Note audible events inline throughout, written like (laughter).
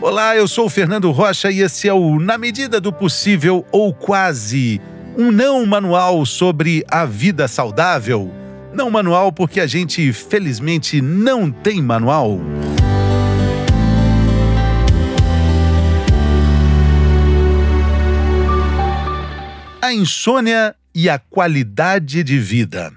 Olá, eu sou o Fernando Rocha e esse é o Na Medida do Possível ou Quase, um não manual sobre a vida saudável. Não manual porque a gente, felizmente, não tem manual. A insônia e a qualidade de vida.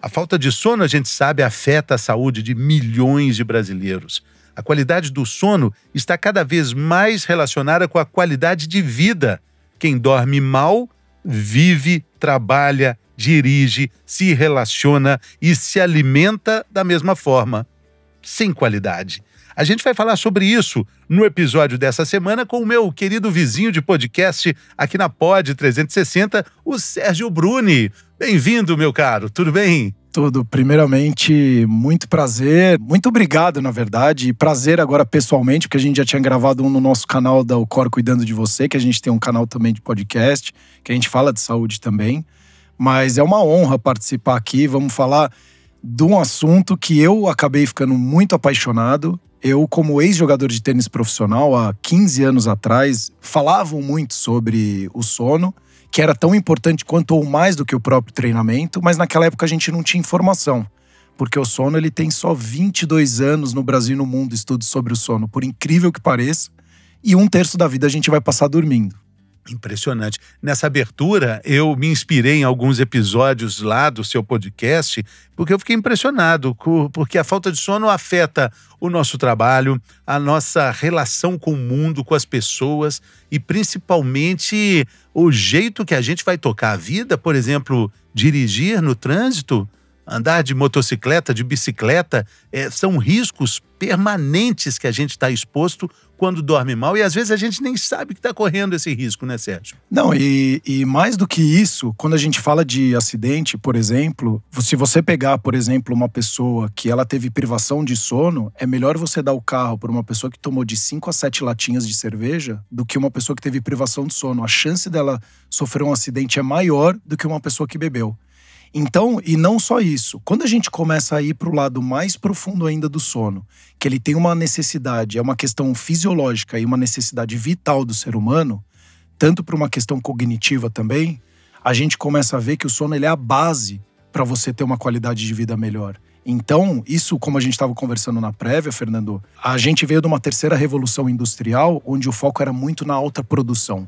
A falta de sono, a gente sabe, afeta a saúde de milhões de brasileiros. A qualidade do sono está cada vez mais relacionada com a qualidade de vida. Quem dorme mal vive, trabalha, dirige, se relaciona e se alimenta da mesma forma, sem qualidade. A gente vai falar sobre isso no episódio dessa semana com o meu querido vizinho de podcast aqui na Pod 360, o Sérgio Bruni. Bem-vindo, meu caro, tudo bem? Tudo. Primeiramente, muito prazer. Muito obrigado, na verdade. E prazer agora pessoalmente, porque a gente já tinha gravado um no nosso canal da O Cor Cuidando de Você, que a gente tem um canal também de podcast, que a gente fala de saúde também. Mas é uma honra participar aqui. Vamos falar de um assunto que eu acabei ficando muito apaixonado. Eu, como ex-jogador de tênis profissional, há 15 anos atrás, falavam muito sobre o sono que era tão importante quanto ou mais do que o próprio treinamento, mas naquela época a gente não tinha informação. Porque o sono ele tem só 22 anos no Brasil e no mundo estudos sobre o sono, por incrível que pareça, e um terço da vida a gente vai passar dormindo. Impressionante. Nessa abertura, eu me inspirei em alguns episódios lá do seu podcast, porque eu fiquei impressionado, porque a falta de sono afeta o nosso trabalho, a nossa relação com o mundo, com as pessoas e principalmente o jeito que a gente vai tocar a vida, por exemplo, dirigir no trânsito andar de motocicleta, de bicicleta, é, são riscos permanentes que a gente está exposto quando dorme mal e às vezes a gente nem sabe que está correndo esse risco, né, Sérgio? Não, e, e, mais do que isso, quando a gente fala de acidente, por exemplo, se você pegar, por exemplo, uma pessoa que ela teve privação de sono, é melhor você dar o carro para uma pessoa que tomou de 5 a 7 latinhas de cerveja do que uma pessoa que teve privação de sono. A chance dela sofrer um acidente é maior do que uma pessoa que bebeu. Então, e não só isso, quando a gente começa a ir para o lado mais profundo ainda do sono, que ele tem uma necessidade, é uma questão fisiológica e uma necessidade vital do ser humano, tanto para uma questão cognitiva também, a gente começa a ver que o sono ele é a base para você ter uma qualidade de vida melhor. Então, isso, como a gente estava conversando na prévia, Fernando, a gente veio de uma terceira revolução industrial, onde o foco era muito na alta produção.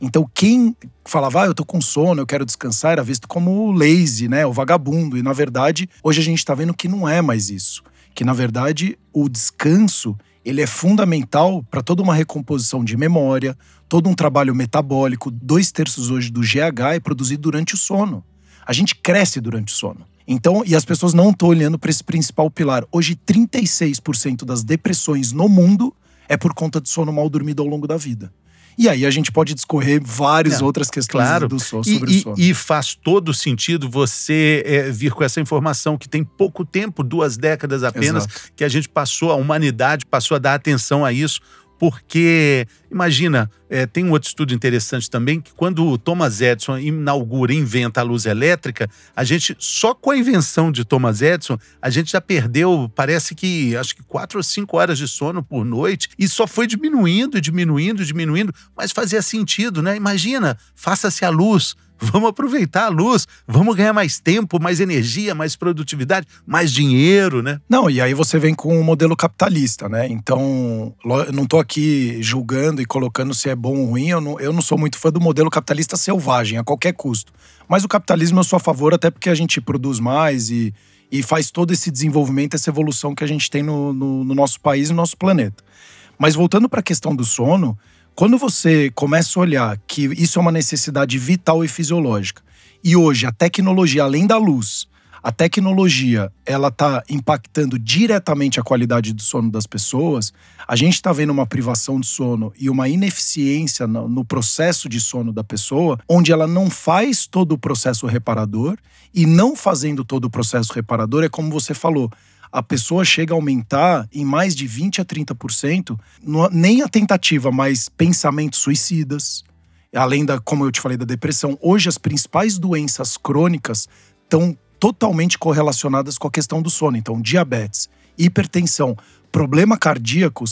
Então, quem falava, ah, eu tô com sono, eu quero descansar, era visto como lazy, né? O vagabundo. E, na verdade, hoje a gente está vendo que não é mais isso. Que, na verdade, o descanso ele é fundamental para toda uma recomposição de memória, todo um trabalho metabólico. Dois terços hoje do GH é produzido durante o sono. A gente cresce durante o sono. Então, e as pessoas não estão olhando para esse principal pilar. Hoje, 36% das depressões no mundo é por conta de sono mal dormido ao longo da vida. E aí a gente pode discorrer várias é, outras questões claro. do sono, sobre e, o sono. E, faz todo sentido você é, vir com essa informação que tem pouco tempo, duas décadas apenas, Exato. que a gente passou, a humanidade passou a dar atenção a isso porque imagina, é, tem um outro estudo interessante também que quando o Thomas Edison inaugura, inventa a luz elétrica, a gente só com a invenção de Thomas Edison a gente já perdeu, parece que acho que quatro ou cinco horas de sono por noite e só foi diminuindo, diminuindo, diminuindo, mas fazia sentido, né? Imagina, faça-se a luz Vamos aproveitar a luz, vamos ganhar mais tempo, mais energia, mais produtividade, mais dinheiro, né? Não, e aí você vem com o um modelo capitalista, né? Então, não tô aqui julgando e colocando se é bom ou ruim, eu não, eu não sou muito fã do modelo capitalista selvagem, a qualquer custo. Mas o capitalismo eu sou a favor, até porque a gente produz mais e, e faz todo esse desenvolvimento, essa evolução que a gente tem no, no, no nosso país e no nosso planeta. Mas voltando para a questão do sono, quando você começa a olhar que isso é uma necessidade vital e fisiológica, e hoje a tecnologia, além da luz, a tecnologia ela está impactando diretamente a qualidade do sono das pessoas, a gente está vendo uma privação de sono e uma ineficiência no, no, processo de sono da pessoa, onde ela não faz todo o processo reparador e não fazendo todo o processo reparador é como você falou, a pessoa chega a aumentar em mais de 20 a 30%, nem a tentativa, mas pensamentos suicidas, além da, como eu te falei, da depressão. Hoje, as principais doenças crônicas estão totalmente correlacionadas com a questão do sono. Então, diabetes, hipertensão, problema cardíaco,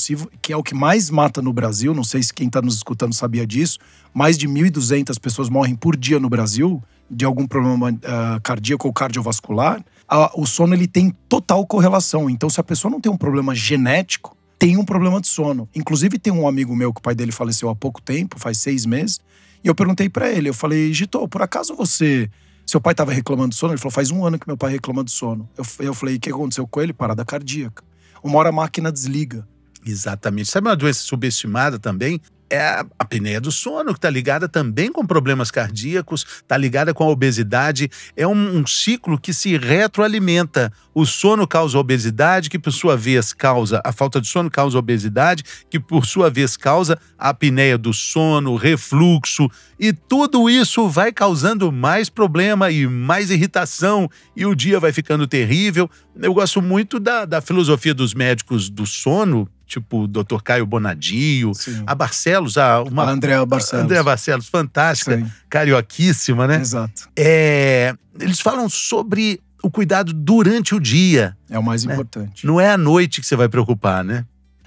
que é o que mais mata no Brasil, não sei se quem está nos escutando sabia disso, mais de 1.200 pessoas morrem por dia no Brasil de algum problema uh, cardíaco ou cardiovascular. Uh, o sono ele tem total correlação. Então, se a pessoa não tem um problema genético, tem um problema de sono. Inclusive, tem um amigo meu que o pai dele faleceu há pouco tempo, faz seis meses, e eu perguntei para ele, eu falei, Gito, por acaso você seu pai estava reclamando de sono? Ele falou: faz um ano que meu pai reclama de sono. Eu, eu falei: o que aconteceu com ele? Parada cardíaca. Uma hora a máquina desliga. Exatamente. Sabe uma doença subestimada também? É a apneia do sono, que está ligada também com problemas cardíacos, está ligada com a obesidade. É um, um, ciclo que se retroalimenta. O sono causa obesidade, que por sua vez causa a falta de sono causa obesidade, que por sua vez causa a apneia do sono, refluxo, e tudo isso vai causando mais problema e mais irritação, e o dia vai ficando terrível. Eu gosto muito da, da filosofia dos médicos do sono, tipo o Dr. Caio Bonadio, Sim. a Barcelos, a, uma, a Andrea Barcelos. Andrea Barcelos, fantástica, Sim. carioquíssima, né? Exato. É, eles falam sobre o cuidado durante o dia. É o mais né? importante. Não é à noite que você vai preocupar, né?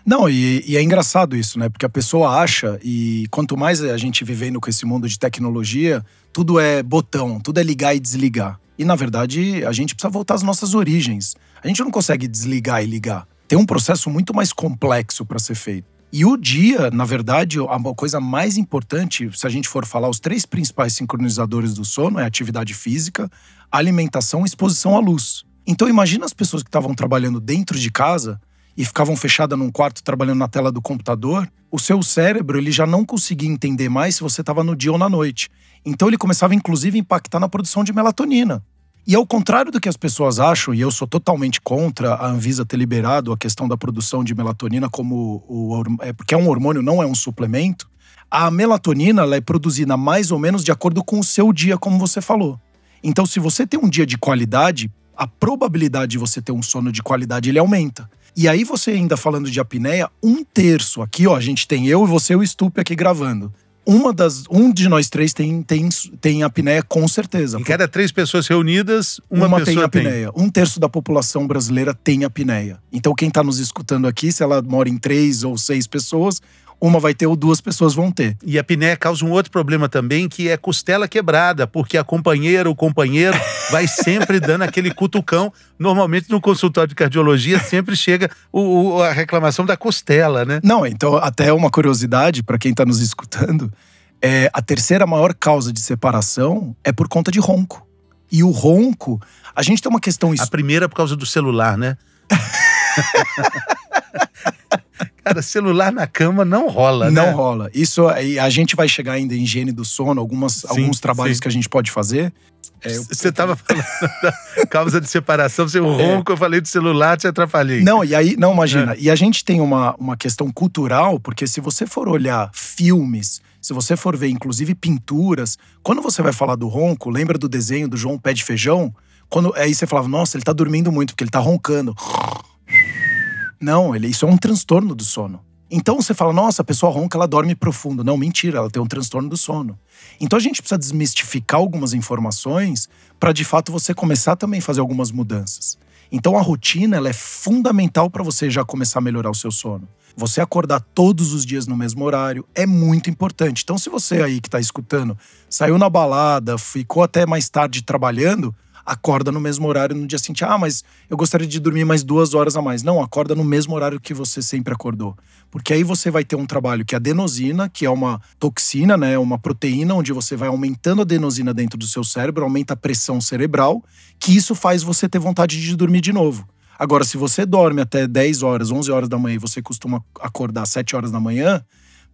Não, e, e, é engraçado isso, né? Porque a pessoa acha, e quanto mais a gente vivendo com esse mundo de tecnologia, tudo é botão, tudo é ligar e desligar. E na verdade, a gente precisa voltar às nossas origens. A gente não consegue desligar e ligar tem um processo muito mais complexo para ser feito. E o dia, na verdade, a coisa mais importante, se a gente for falar os três principais sincronizadores do sono, é atividade física, alimentação e exposição à luz. Então imagina as pessoas que estavam trabalhando dentro de casa e ficavam fechadas num quarto trabalhando na tela do computador, o seu cérebro ele já não conseguia entender mais se você estava no dia ou na noite. Então ele começava inclusive a impactar na produção de melatonina. E ao contrário do que as pessoas acham, e eu sou totalmente contra a Anvisa ter liberado a questão da produção de melatonina como o, é, porque é um hormônio, não é um suplemento. A melatonina ela é produzida mais ou menos de acordo com o seu dia, como você falou. Então, se você tem um dia de qualidade, a probabilidade de você ter um sono de qualidade ele aumenta. E aí, você ainda falando de apneia, um terço aqui, ó, a gente tem eu e você o Stupe aqui gravando uma das, um de nós três tem, tem, tem apneia com certeza. Em cada três pessoas reunidas, uma, uma pessoa tem apneia. Tem. Um terço da população brasileira tem apneia. Então quem está nos escutando aqui, se ela mora em três ou seis pessoas, uma vai ter ou duas pessoas vão ter. E a apneia causa um outro problema também, que é costela quebrada, porque a companheira ou companheiro (laughs) vai sempre dando aquele cutucão. Normalmente no consultório de cardiologia sempre chega o, o, a reclamação da costela, né? Não, então até uma curiosidade para quem está nos escutando, é a terceira maior causa de separação é por conta de ronco. E o ronco, a gente tem uma questão... A primeira é por causa do celular, né? (laughs) (laughs) Cara, celular na cama não rola, não né? Não rola. Isso a gente vai chegar ainda em higiene do sono, algumas, sim, alguns trabalhos sim. que a gente pode fazer. É, você estava falando da causa de separação, você (laughs) é. ronco, eu falei do celular, te atrapalhei. Não, e aí, não, imagina. É. E a gente tem uma, uma questão cultural, porque se você for olhar filmes, se você for ver, inclusive, pinturas, quando você vai falar do ronco, lembra do desenho do João Pé de Feijão? Quando, aí você falava, nossa, ele tá dormindo muito, porque ele tá roncando. Não, ele, isso é um transtorno do sono. Então você fala, nossa, a pessoa ronca, ela dorme profundo. Não, mentira, ela tem um transtorno do sono. Então a gente precisa desmistificar algumas informações para de fato você começar também a fazer algumas mudanças. Então a rotina ela é fundamental para você já começar a melhorar o seu sono. Você acordar todos os dias no mesmo horário é muito importante. Então se você aí que está escutando saiu na balada, ficou até mais tarde trabalhando, acorda no mesmo horário no dia seguinte. Ah, mas eu gostaria de dormir mais duas horas a mais. Não, acorda no mesmo horário que você sempre acordou. Porque aí você vai ter um trabalho que é adenosina, que é uma toxina, né? Uma proteína onde você vai aumentando a adenosina dentro do seu cérebro, aumenta a pressão cerebral, que isso faz você ter vontade de dormir de novo. Agora, se você dorme até 10 horas, 11 horas da manhã e você costuma acordar às 7 horas da manhã,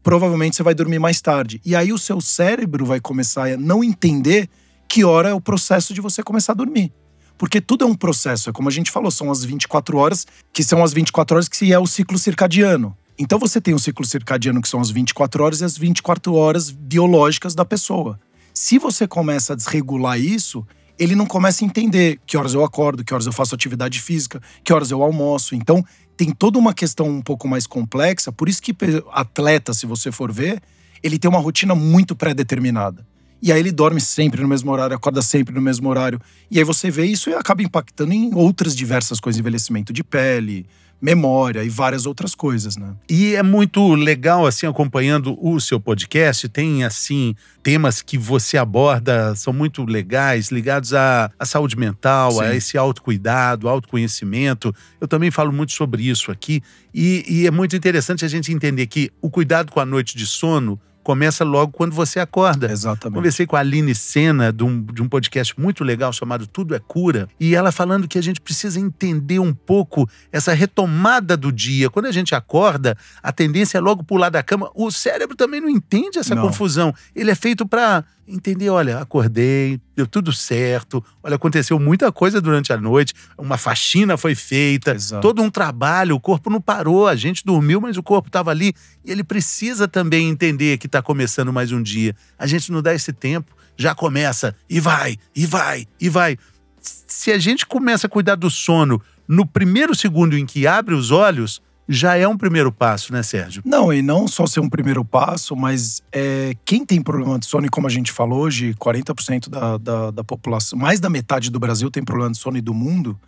provavelmente você vai dormir mais tarde. E aí o seu cérebro vai começar a não entender que hora é o processo de você começar a dormir. Porque tudo é um processo, é como a gente falou, são as 24 horas, que são as 24 horas que é o ciclo circadiano. Então você tem o ciclo circadiano, que são as 24 horas, e as 24 horas biológicas da pessoa. Se você começa a desregular isso, ele não começa a entender que horas eu acordo, que horas eu faço atividade física, que horas eu almoço. Então, tem toda uma questão um pouco mais complexa. Por isso que atleta, se você for ver, ele tem uma rotina muito pré-determinada. E aí ele dorme sempre no mesmo horário, acorda sempre no mesmo horário. E aí você vê isso e acaba impactando em outras diversas coisas, envelhecimento de pele, memória e várias outras coisas, né? E é muito legal, assim, acompanhando o seu podcast, tem, assim, temas que você aborda, são muito legais, ligados à, à saúde mental, Sim. a esse autocuidado, autoconhecimento. Eu também falo muito sobre isso aqui. E, e é muito interessante a gente entender que o cuidado com a noite de sono começa logo quando você acorda. Exatamente. Conversei com a Aline Sena, de um, de um podcast muito legal chamado Tudo é Cura, e ela falando que a gente precisa entender um pouco essa retomada do dia. Quando a gente acorda, a tendência é logo pular da cama. O cérebro também não entende essa não. confusão. Ele é feito para entender, olha, acordei, deu tudo certo, olha, aconteceu muita coisa durante a noite, uma faxina foi feita, Exato. todo um trabalho, o corpo não parou, a gente dormiu, mas o corpo estava ali e ele precisa também entender que está começando mais um dia. A gente não dá esse tempo, já começa e vai, e vai, e vai. Se a gente começa a cuidar do sono no primeiro segundo em que abre os olhos, já é um primeiro passo, né, Sérgio? Não, e não só ser um primeiro passo, mas é, quem tem problema de sono, e como a gente falou hoje, 40% da, da, da população, mais da metade do Brasil tem problema de sono e do mundo.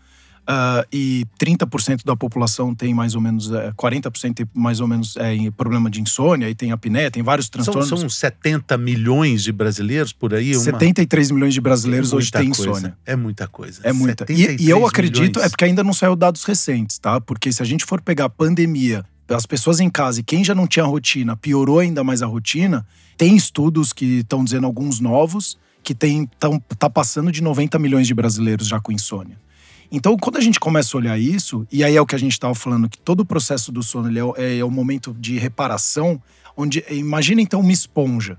Uh, e 30% da população tem mais ou menos, é, 40% tem mais ou menos é, problema de insônia, e tem apneia, tem vários transtornos. São, são 70 milhões de brasileiros por aí? Uma... 73 milhões de brasileiros é hoje têm insônia. É muita coisa. É muita. E, e, eu acredito, milhões. é porque ainda não saiu dados recentes, tá? Porque se a gente for pegar a pandemia, as pessoas em casa e quem já não tinha rotina, piorou ainda mais a rotina, tem estudos que estão dizendo alguns novos, que tem, tão, tá passando de 90 milhões de brasileiros já com insônia. Então, quando a gente começa a olhar isso, e aí é o que a gente estava falando, que todo o processo do sono ele é, é, o momento de reparação, onde imagina então uma esponja.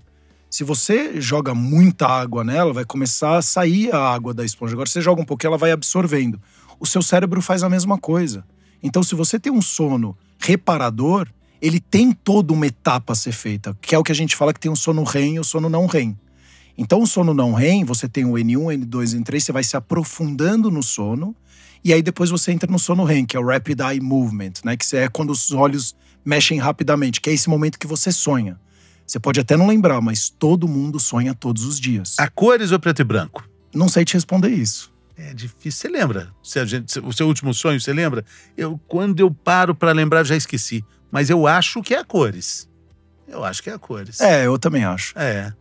Se você joga muita água nela, vai começar a sair a água da esponja. Agora, você joga um pouquinho, ela vai absorvendo. O seu cérebro faz a mesma coisa. Então, se você tem um sono reparador, ele tem toda uma etapa a ser feita, que é o que a gente fala que tem um sono REM e o sono não REM. Então, o sono não REM, você tem o N1, N2, N3, você vai se aprofundando no sono. E aí depois você entra no sono REM, que é o Rapid Eye Movement, né? Que é quando os olhos mexem rapidamente, que é esse momento que você sonha. Você pode até não lembrar, mas todo mundo sonha todos os dias. A cores ou preto e branco? Não sei te responder isso. É difícil. Você lembra? o seu último sonho, você lembra? Eu, quando eu paro para lembrar, já esqueci. Mas eu acho que é a cores. Eu acho que é a cores. É, eu também acho. É.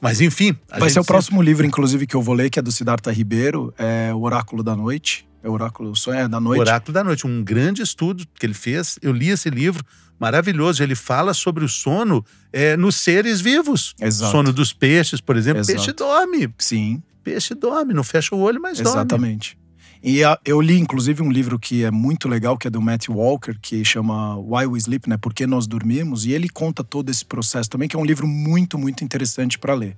Mas enfim. Vai ser o próximo livro, inclusive, que eu vou ler, que é do Siddhartha Ribeiro, é O Oráculo da Noite. É o Oráculo, o sonho é da noite. Oráculo da Noite, um grande estudo que ele fez. Eu li esse livro, maravilhoso. Ele fala sobre o sono é, nos seres vivos. Exato. Sono dos peixes, por exemplo. Exato. Peixe dorme. Sim. Peixe dorme, não fecha o olho, mas dorme. Exatamente. E eu li, inclusive, um livro que é muito legal, que é do Matthew Walker, que chama Why We Sleep, né? Por que Nós Dormimos. E ele conta todo esse processo também, que é um livro muito, muito interessante para ler.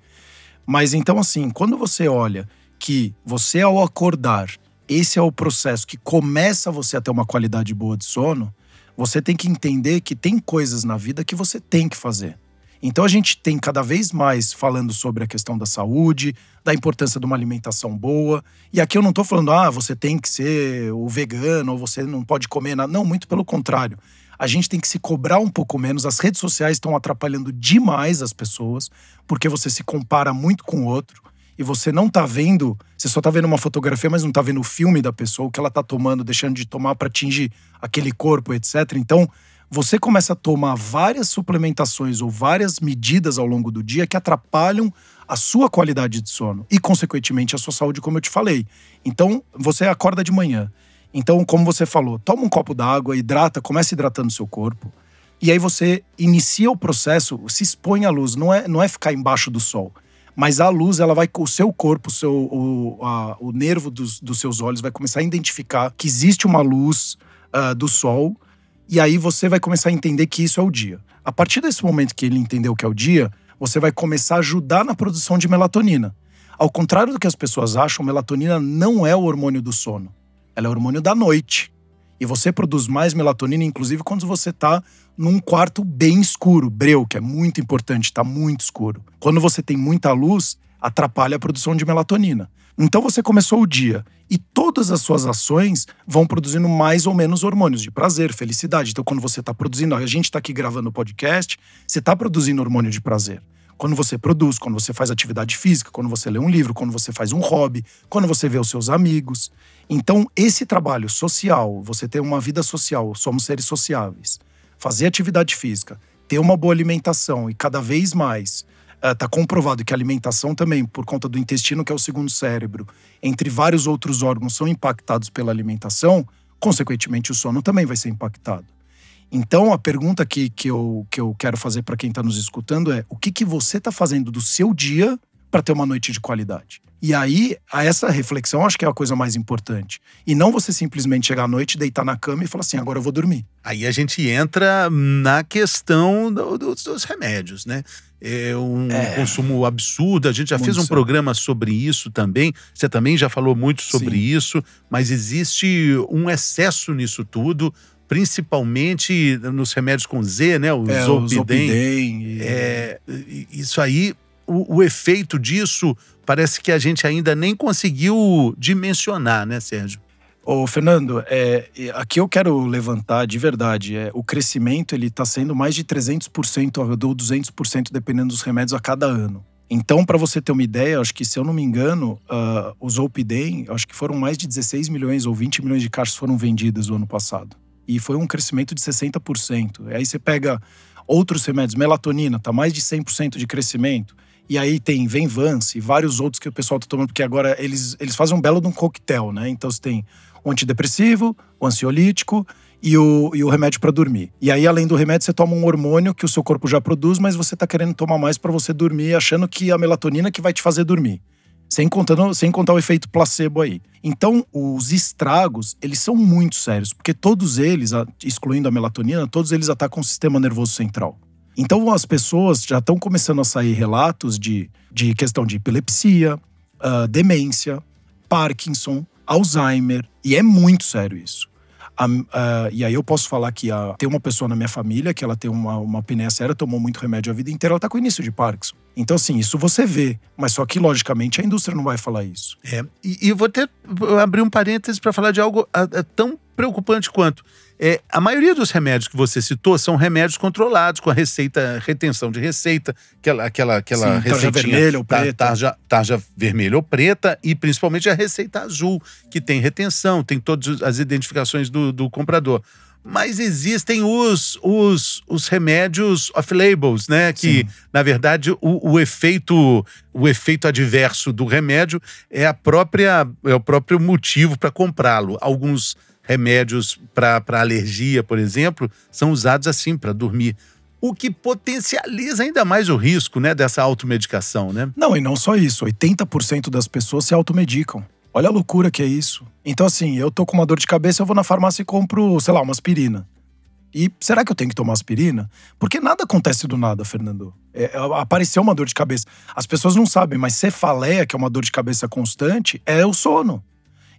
Mas então, assim, quando você olha que você, ao acordar, esse é o processo que começa você a ter uma qualidade boa de sono, você tem que entender que tem coisas na vida que você tem que fazer. Então a gente tem cada vez mais falando sobre a questão da saúde, da importância de uma alimentação boa. E aqui eu não estou falando, ah, você tem que ser o vegano ou você não pode comer nada. Não, muito pelo contrário. A gente tem que se cobrar um pouco menos. As redes sociais estão atrapalhando demais as pessoas, porque você se compara muito com o outro e você não tá vendo, você só tá vendo uma fotografia, mas não tá vendo o filme da pessoa, o que ela tá tomando, deixando de tomar para atingir aquele corpo, etc. Então, você começa a tomar várias suplementações ou várias medidas ao longo do dia que atrapalham a sua qualidade de sono e, consequentemente, a sua saúde, como eu te falei. Então, você acorda de manhã. Então, como você falou, toma um copo d'água, hidrata, começa hidratando seu corpo. E aí você inicia o processo, se expõe à luz. Não é, não é ficar embaixo do sol. Mas a luz, ela vai o seu corpo, o, seu, o, a, o nervo dos, dos seus olhos vai começar a identificar que existe uma luz uh, do sol. E aí você vai começar a entender que isso é o dia. A partir desse momento que ele entendeu que é o dia, você vai começar a ajudar na produção de melatonina. Ao contrário do que as pessoas acham, melatonina não é o hormônio do sono. Ela é o hormônio da noite. E você produz mais melatonina, inclusive, quando você está num quarto bem escuro, breu, que é muito importante, está muito escuro. Quando você tem muita luz, atrapalha a produção de melatonina. Então você começou o dia e todas as suas ações vão produzindo mais ou menos hormônios de prazer, felicidade. Então, quando você está produzindo, a gente está aqui gravando o podcast, você está produzindo hormônio de prazer. Quando você produz, quando você faz atividade física, quando você lê um livro, quando você faz um hobby, quando você vê os seus amigos. Então, esse trabalho social, você ter uma vida social, somos seres sociáveis, fazer atividade física, ter uma boa alimentação e cada vez mais está uh, comprovado que a alimentação também, por conta do intestino, que é o segundo cérebro, entre vários outros órgãos, são impactados pela alimentação, consequentemente o sono também vai ser impactado. Então, a pergunta que, que, eu, que eu quero fazer para quem está nos escutando é: o que, que você está fazendo do seu dia para ter uma noite de qualidade? E aí, a essa reflexão, acho que é a coisa mais importante. E não você simplesmente chegar à noite, deitar na cama e falar assim: agora eu vou dormir. Aí a gente entra na questão do, do, dos remédios, né? É um é, consumo absurdo. A gente já fez um sério. programa sobre isso também. Você também já falou muito sobre Sim. isso, mas existe um excesso nisso tudo principalmente nos remédios com Z, né? O é, Zolpidem. O Zolpidem e... é, isso aí, o, o, efeito disso parece que a gente ainda nem conseguiu dimensionar, né, Sérgio? Ô, Fernando, é, aqui eu quero levantar de verdade, é, o crescimento ele está sendo mais de 300% ou 200% dependendo dos remédios a cada ano. Então, para você ter uma ideia, acho que se eu não me engano, uh, o Zolpidem, acho que foram mais de 16 milhões ou 20 milhões de caixas foram vendidas no ano passado e foi um crescimento de 60%. Aí você pega outros remédios, melatonina, tá mais de 100% de crescimento. E aí tem Venvance e vários outros que o pessoal tá tomando, porque agora eles, eles fazem um belo de um coquetel, né? Então você tem o antidepressivo, o ansiolítico e o, e o remédio para dormir. E aí, além do remédio, você toma um hormônio que o seu corpo já produz, mas você tá querendo tomar mais para você dormir, achando que a melatonina que vai te fazer dormir. Sem, contando, sem contar o efeito placebo aí. Então, os estragos, eles são muito sérios, porque todos eles, excluindo a melatonina, todos eles atacam o sistema nervoso central. Então, as pessoas já estão começando a sair relatos de, de questão de epilepsia, uh, demência, Parkinson, Alzheimer, e é muito sério isso. Uh, e aí eu posso falar que uh, tem uma pessoa na minha família que ela tem uma, uma apneia séria, tomou muito remédio a vida inteira, ela tá com início de Parkinson. Então, assim, isso você vê. Mas só que, logicamente, a indústria não vai falar isso. É. E, e vou ter abrir um parênteses para falar de algo a, a, tão preocupante quanto. É, a maioria dos remédios que você citou são remédios controlados, com a receita, retenção de receita, aquela, aquela, aquela Sim, tarja vermelha ou preta. Tarja, tarja vermelha ou preta, e principalmente a receita azul, que tem retenção, tem todas as identificações do, do comprador mas existem os, os, os remédios off-labels, né? Que, Sim. na verdade, o, o, efeito o efeito adverso do remédio é a própria é o próprio motivo para comprá-lo. Alguns remédios para alergia, por exemplo, são usados assim para dormir. O que potencializa ainda mais o risco né, dessa automedicação, né? Não, e não só isso. 80% das pessoas se automedicam. Olha a loucura que é isso. Então, assim, eu tô com uma dor de cabeça, eu vou na farmácia e compro, sei lá, uma aspirina. E será que eu tenho que tomar aspirina? Porque nada acontece do nada, Fernando. É, é apareceu uma dor de cabeça. As pessoas não sabem, mas cefaleia, que é uma dor de cabeça constante, é o sono.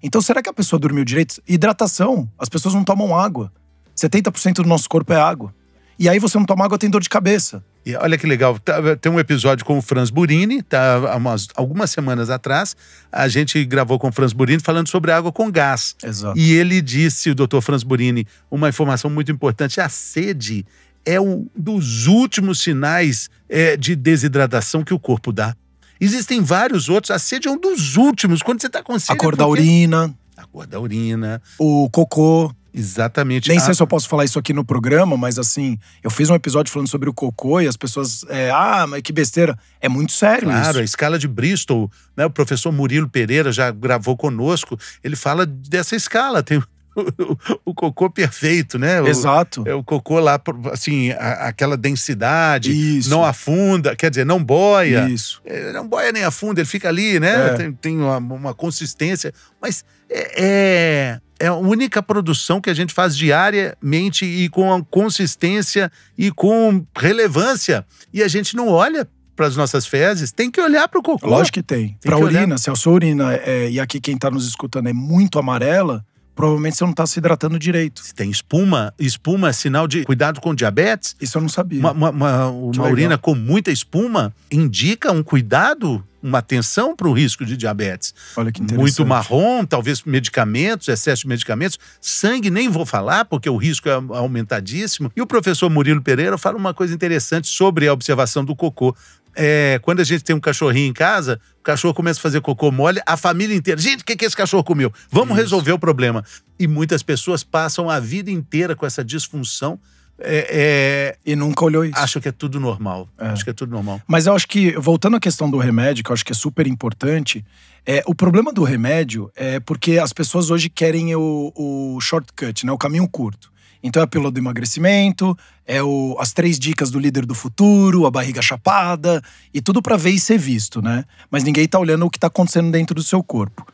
Então, será que a pessoa dormiu direito? Hidratação. As pessoas não tomam água. 70% do nosso corpo é água. E aí você não toma água, tem dor de cabeça. E olha que legal, tá, tem um episódio com o Franz Burini, tá, umas, algumas semanas atrás, a gente gravou com o Franz Burini falando sobre água com gás. Exato. E ele disse, o doutor Franz Burini, uma informação muito importante: a sede é um dos últimos sinais é, de desidratação que o corpo dá. Existem vários outros. A sede é um dos últimos. Quando você está com sede. A cor é da urina. A cor da urina. O cocô. Exatamente. Nem sei se eu posso falar isso aqui no programa, mas assim, eu fiz um episódio falando sobre o cocô e as pessoas. É, ah, mas que besteira. É muito sério claro, isso. Claro, a escala de Bristol, né? O professor Murilo Pereira já gravou conosco. Ele fala dessa escala. Tem (laughs) o, cocô perfeito, né? Exato. O, é o cocô lá, assim, a, aquela densidade, Isso. não afunda, quer dizer, não boia. Isso. É, não boia nem afunda, ele fica ali, né? É. Tem, tem uma, uma, consistência, mas é, é, é a única produção que a gente faz diariamente e com consistência e com relevância. E a gente não olha para as nossas fezes, tem que olhar para o cocô. Lógico que tem. tem para a urina, olhar. se a sua urina, é, e aqui quem está nos escutando é muito amarela, provavelmente você não está se hidratando direito. Se tem espuma, espuma é sinal de cuidado com diabetes. Isso eu não sabia. Uma, uma, uma, uma urina com muita espuma indica um cuidado, uma atenção para o risco de diabetes. Olha que interessante. Muito marrom, talvez medicamentos, excesso de medicamentos. Sangue nem vou falar, porque o risco é aumentadíssimo. E o professor Murilo Pereira fala uma coisa interessante sobre a observação do cocô. É, quando a gente tem um cachorrinho em casa, o cachorro começa a fazer cocô mole, a família inteira. Gente, o que, que esse cachorro comeu? Vamos Isso. resolver o problema. E muitas pessoas passam a vida inteira com essa disfunção. É, é, e nunca olhou isso. Acho que é tudo normal. É. Acho que é tudo normal. Mas eu acho que, voltando à questão do remédio, que eu acho que é super importante, é, o problema do remédio é porque as pessoas hoje querem o, o shortcut, né, o caminho curto. Então é a pílula do emagrecimento, é o, as três dicas do líder do futuro, a barriga chapada, e tudo para ver e ser visto, né? Mas ninguém tá olhando o que tá acontecendo dentro do seu corpo.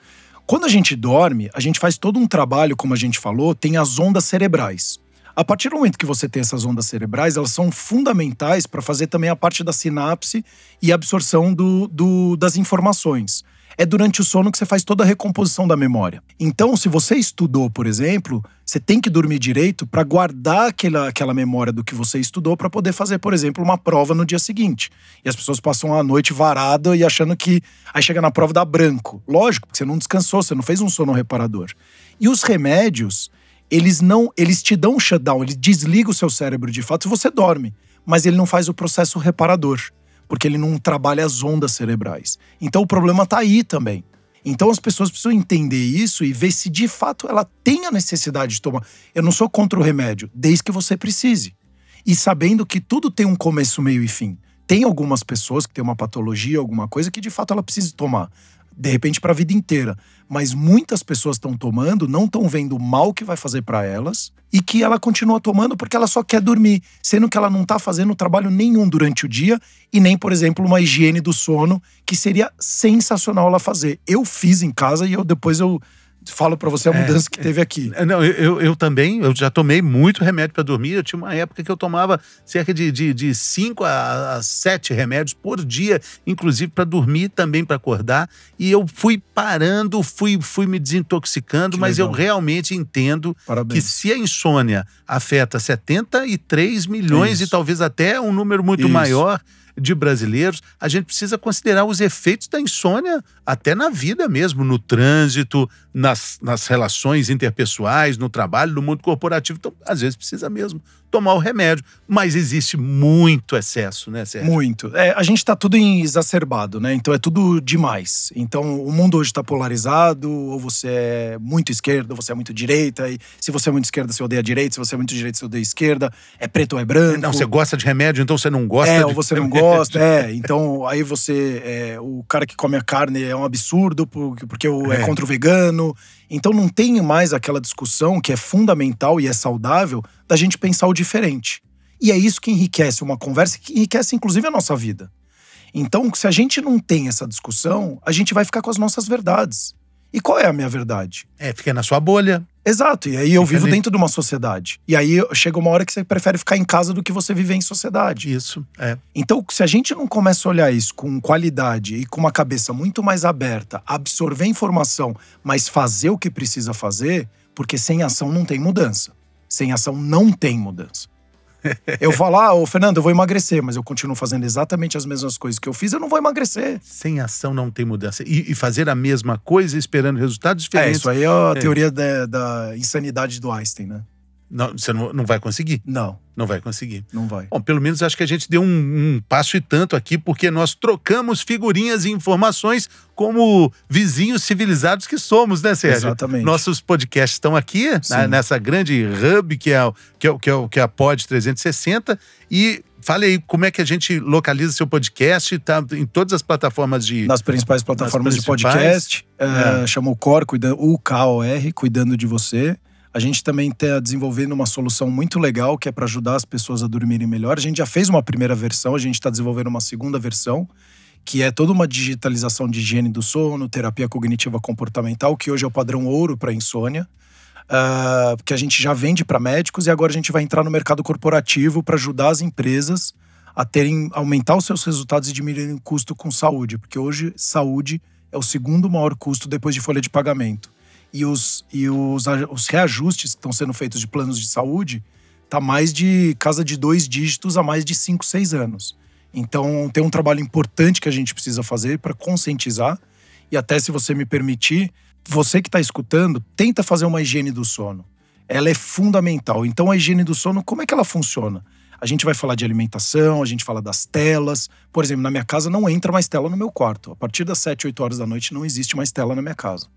Quando a gente dorme, a gente faz todo um trabalho, como a gente falou, tem as ondas cerebrais. A partir do momento que você tem essas ondas cerebrais, elas são fundamentais para fazer também a parte da sinapse e absorção do, do, das informações é durante o sono que você faz toda a recomposição da memória. Então, se você estudou, por exemplo, você tem que dormir direito para guardar aquela, aquela memória do que você estudou para poder fazer, por exemplo, uma prova no dia seguinte. E as pessoas passam a noite varada e achando que aí chega na prova dá branco. Lógico, porque você não descansou, você não fez um sono reparador. E os remédios, eles não, eles te dão um shutdown, eles desligam o seu cérebro de fato e você dorme, mas ele não faz o processo reparador porque ele não trabalha as ondas cerebrais. Então o problema está aí também. Então as pessoas precisam entender isso e ver se de fato ela tem a necessidade de tomar. Eu não sou contra o remédio, desde que você precise. E sabendo que tudo tem um começo, meio e fim. Tem algumas pessoas que têm uma patologia, alguma coisa que de fato ela precisa tomar de repente para a vida inteira. Mas muitas pessoas estão tomando, não estão vendo o mal que vai fazer para elas e que ela continua tomando porque ela só quer dormir, sendo que ela não está fazendo trabalho nenhum durante o dia e nem, por exemplo, uma higiene do sono que seria sensacional ela fazer. Eu fiz em casa e eu depois eu falo para você a é, mudança é, que teve aqui. É, não, eu, eu também, eu já tomei muito remédio para dormir. Eu tinha uma época que eu tomava cerca de, de, de cinco a, a sete remédios por dia, inclusive para dormir, também para acordar. E eu fui parando, fui, fui me desintoxicando, que mas legal. eu realmente entendo Parabéns. que se a insônia afeta 73 milhões Isso. e talvez até um número muito Isso. maior de brasileiros, a gente precisa considerar os efeitos da insônia até na vida mesmo, no trânsito, nas, nas relações interpessoais, no trabalho, no mundo corporativo. Então, às vezes precisa mesmo tomar o remédio. Mas existe muito excesso, né, Sérgio? Muito. É, a gente está tudo em exacerbado, né? Então é tudo demais. Então o mundo hoje está polarizado, ou você é muito esquerda, ou você é muito direita. E se você é muito esquerda, você odeia a direita. Se você é muito direita, você odeia a esquerda. É preto ou é branco. Não, você gosta de remédio, então você não gosta é, de... ou você não gosta, (laughs) é. Então aí você... É, o cara que come a carne é um absurdo porque, porque é. é contra o vegano. Então não tem mais aquela discussão que é fundamental e é saudável da gente pensar o diferente. E é isso que enriquece uma conversa, que enriquece inclusive a nossa vida. Então, se a gente não tem essa discussão, a gente vai ficar com as nossas verdades. E qual é a minha verdade? É, fica na sua bolha. Exato. E aí eu vivo ali. dentro de uma sociedade. E aí chega uma hora que você prefere ficar em casa do que você viver em sociedade. Isso, é. Então, se a gente não começa a olhar isso com qualidade e com uma cabeça muito mais aberta, absorver informação, mas fazer o que precisa fazer, porque sem ação não tem mudança. Sem ação não tem mudança. (laughs) eu falar, ah, ô Fernando, eu vou emagrecer, mas eu continuo fazendo exatamente as mesmas coisas que eu fiz, eu não vou emagrecer. Sem ação não tem mudança. E, e fazer a mesma coisa esperando resultados diferentes. É, isso aí é a é. teoria da, da insanidade do Einstein, né? Não, você não, não vai conseguir? Não. Não vai conseguir. Não vai. Bom, pelo menos acho que a gente deu um, um, passo e tanto aqui, porque nós trocamos figurinhas e informações como vizinhos civilizados que somos, né, Sérgio? Exatamente. Nossos podcasts estão aqui, né, nessa grande hub que é, que é, que é, que é a Pod 360. E Fale aí como é que a gente localiza seu podcast, tá em todas as plataformas de. Nas principais plataformas Nas principais, de podcast. É, é. Chama o COR, cuidando, o KOR, cuidando de você. A gente também está desenvolvendo uma solução muito legal que é para ajudar as pessoas a dormirem melhor. A gente já fez uma primeira versão, a gente está desenvolvendo uma segunda versão, que é toda uma digitalização de higiene do sono, terapia cognitiva comportamental, que hoje é o padrão ouro para insônia. Uh, que a gente já vende para médicos e agora a gente vai entrar no mercado corporativo para ajudar as empresas a terem aumentar os seus resultados e diminuir o custo com saúde, porque hoje saúde é o segundo maior custo depois de folha de pagamento e os, e os, os reajustes que estão sendo feitos de planos de saúde tá mais de casa de dois dígitos há mais de cinco, seis anos. Então tem um trabalho importante que a gente precisa fazer para conscientizar e até se você me permitir, você que está escutando, tenta fazer uma higiene do sono. Ela é fundamental. Então a higiene do sono, como é que ela funciona? A gente vai falar de alimentação, a gente fala das telas. Por exemplo, na minha casa não entra mais tela no meu quarto. A partir das 7, 8 horas da noite não existe mais tela na minha casa.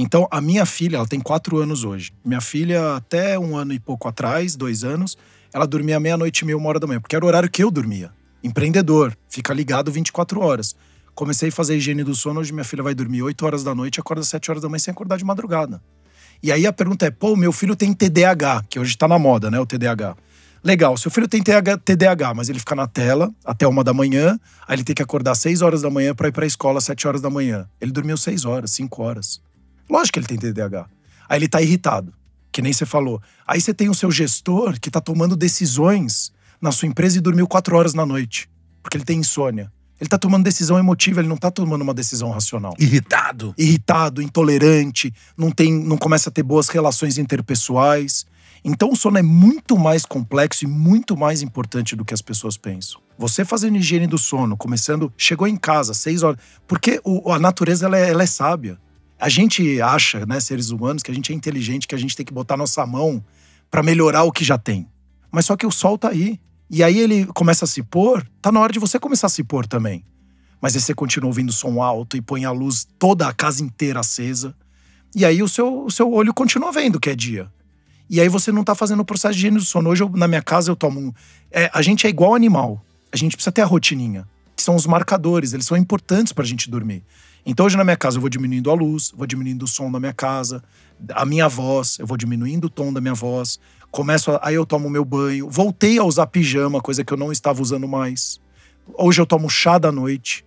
Então, a minha filha, ela tem quatro anos hoje. Minha filha, até um ano e pouco atrás, dois anos, ela dormia meia-noite e meia, uma hora da manhã, porque era o horário que eu dormia. Empreendedor, fica ligado 24 horas. Comecei a fazer higiene do sono, hoje minha filha vai dormir 8 horas da noite acorda às 7 horas da manhã sem acordar de madrugada. E aí a pergunta é: pô, meu filho tem TDAH, que hoje tá na moda, né? O TDAH. Legal, seu filho tem TDAH, mas ele fica na tela até uma da manhã, aí ele tem que acordar às 6 horas da manhã para ir pra escola às 7 horas da manhã. Ele dormiu 6 horas, 5 horas. Lógico que ele tem TDAH. Aí ele tá irritado, que nem você falou. Aí você tem o seu gestor que tá tomando decisões na sua empresa e dormiu 4 horas na noite, porque ele tem insônia. Ele tá tomando decisão emotiva, ele não tá tomando uma decisão racional. Irritado. Irritado, intolerante, não tem, não começa a ter boas relações interpessoais. Então o sono é muito mais complexo e muito mais importante do que as pessoas pensam. Você fazendo higiene do sono, começando, chegou em casa, seis horas. Porque o, a natureza ela é, ela é sábia. A gente acha, né, seres humanos, que a gente é inteligente, que a gente tem que botar nossa mão para melhorar o que já tem. Mas só que o sol tá aí. E aí ele começa a se pôr, tá na hora de você começar a se pôr também. Mas aí você continua ouvindo som alto e põe a luz toda a casa inteira acesa. E aí o seu, o seu olho continua vendo que é dia. E aí você não tá fazendo o processo de higiene do sono. Hoje, eu, na minha casa, eu tomo um. É, a gente é igual animal. A gente precisa ter a rotininha, que são os marcadores, eles são importantes pra gente dormir. Então, hoje na minha casa, eu vou diminuindo a luz, vou diminuindo o som da minha casa, a minha voz, eu vou diminuindo o tom da minha voz, Começo a, aí eu tomo meu banho. Voltei a usar pijama, coisa que eu não estava usando mais. Hoje eu tomo chá da noite.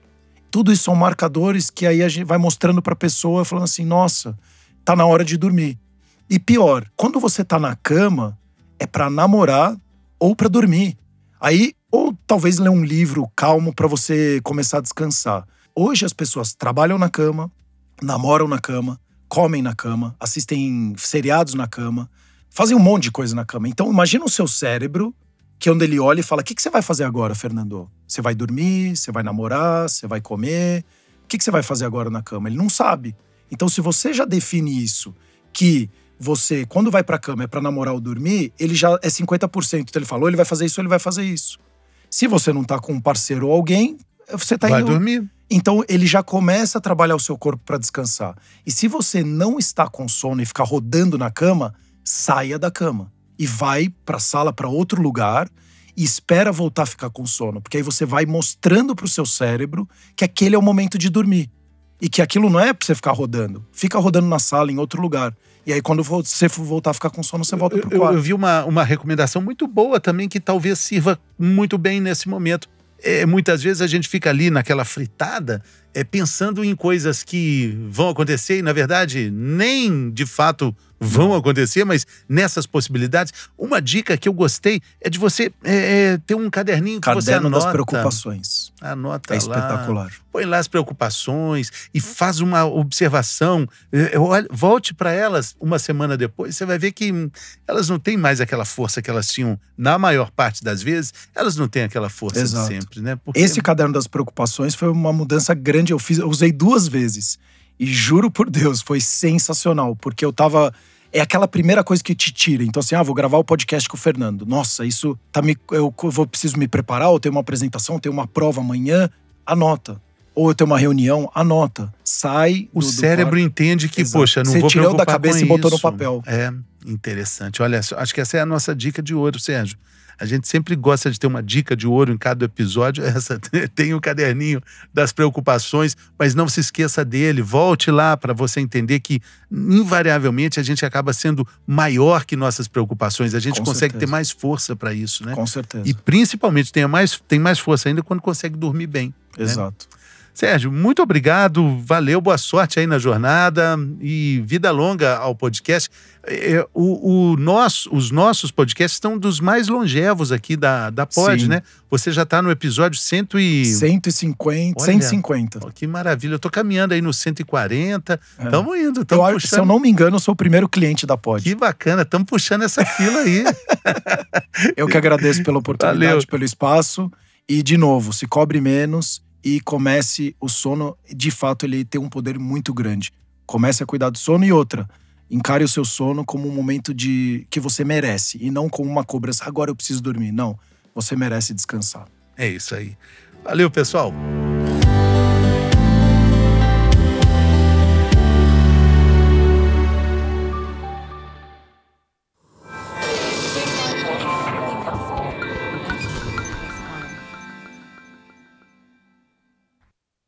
Tudo isso são marcadores que aí a gente vai mostrando para a pessoa, falando assim: nossa, tá na hora de dormir. E pior, quando você tá na cama, é para namorar ou para dormir. Aí, ou talvez ler um livro calmo para você começar a descansar. Hoje as pessoas trabalham na cama, namoram na cama, comem na cama, assistem seriados na cama, fazem um monte de coisa na cama. Então, imagina o seu cérebro, que é onde ele olha e fala: O que, que você vai fazer agora, Fernando? Você vai dormir? Você vai namorar? Você vai comer? O que, que você vai fazer agora na cama? Ele não sabe. Então, se você já define isso, que você, quando vai pra cama, é pra namorar ou dormir, ele já é 50%. Então, ele falou: ele vai fazer isso, ele vai fazer isso. Se você não tá com um parceiro ou alguém, você tá vai indo. dormir. Então ele já começa a trabalhar o seu corpo para descansar. E se você não está com sono e ficar rodando na cama, saia da cama e vai para a sala, para outro lugar e espera voltar a ficar com sono, porque aí você vai mostrando para o seu cérebro que aquele é o momento de dormir e que aquilo não é para você ficar rodando. Fica rodando na sala, em outro lugar. E aí, quando você for voltar a ficar com sono, você volta pro quarto. Eu, eu vi uma, uma recomendação muito boa também, que talvez sirva muito bem nesse momento. É, muitas vezes a gente fica ali naquela fritada, é, pensando em coisas que vão acontecer e, na verdade, nem de fato vão acontecer, mas nessas possibilidades. Uma dica que eu gostei é de você é, é, ter um caderninho que Caderno você anota. das preocupações. Anota É lá. espetacular. Põe lá as preocupações e faz uma observação. É, olha, Volte para elas uma semana depois, você vai ver que elas não têm mais aquela força que elas tinham na maior parte das vezes. Elas não têm aquela força de Exato. sempre, né? Porque Esse caderno das preocupações foi uma mudança grande. Eu, fiz, eu usei duas vezes. E juro por Deus, foi sensacional. Porque eu tava. É aquela primeira coisa que te tira. Então, assim, ah, vou gravar o podcast com o Fernando. Nossa, isso tá me. Eu vou, preciso me preparar, ou tenho uma apresentação, tenho uma prova amanhã. Anota. Ou eu tenho uma reunião, anota. Sai. o do- do cérebro quarto. entende que, Exato. poxa, não Você vou tirou da cabeça e botou no isso. papel. É, interessante. Olha, acho que essa é a nossa dica de ouro, Sérgio. A gente sempre gosta de ter uma dica de ouro em cada episódio. (laughs) Essa tem o caderninho das preocupações, mas não se esqueça dele. Volte lá para você entender que, invariavelmente, a gente acaba sendo maior que nossas preocupações. A gente Com consegue certeza. ter mais força para isso, né? Com certeza. E principalmente tem mais, tem mais força ainda quando consegue dormir bem. né? Sérgio, muito obrigado, valeu, boa sorte aí na jornada e vida longa ao podcast. É, o, o nosso, os nossos podcasts estão dos mais longevos aqui da, da Pod, Sim. né? Você já está no episódio 100 e... 150, Olha. 150. Pô, que maravilha, eu tô caminhando aí no 140, É. estamos indo, Eu estamos acho, puxando. se eu não me engano, eu sou o primeiro cliente da Pod. Que bacana, estamos puxando essa fila aí. (laughs) Eu que agradeço pela oportunidade, Valeu. pelo espaço. E, de novo, se cobre menos e comece o sono. De fato, ele tem um poder muito grande. Comece a cuidar do sono e outra. Encare o seu sono como um momento de que você merece e não como uma cobrança. Agora eu preciso dormir. Não. você merece descansar. É isso aí. Valeu, pessoal.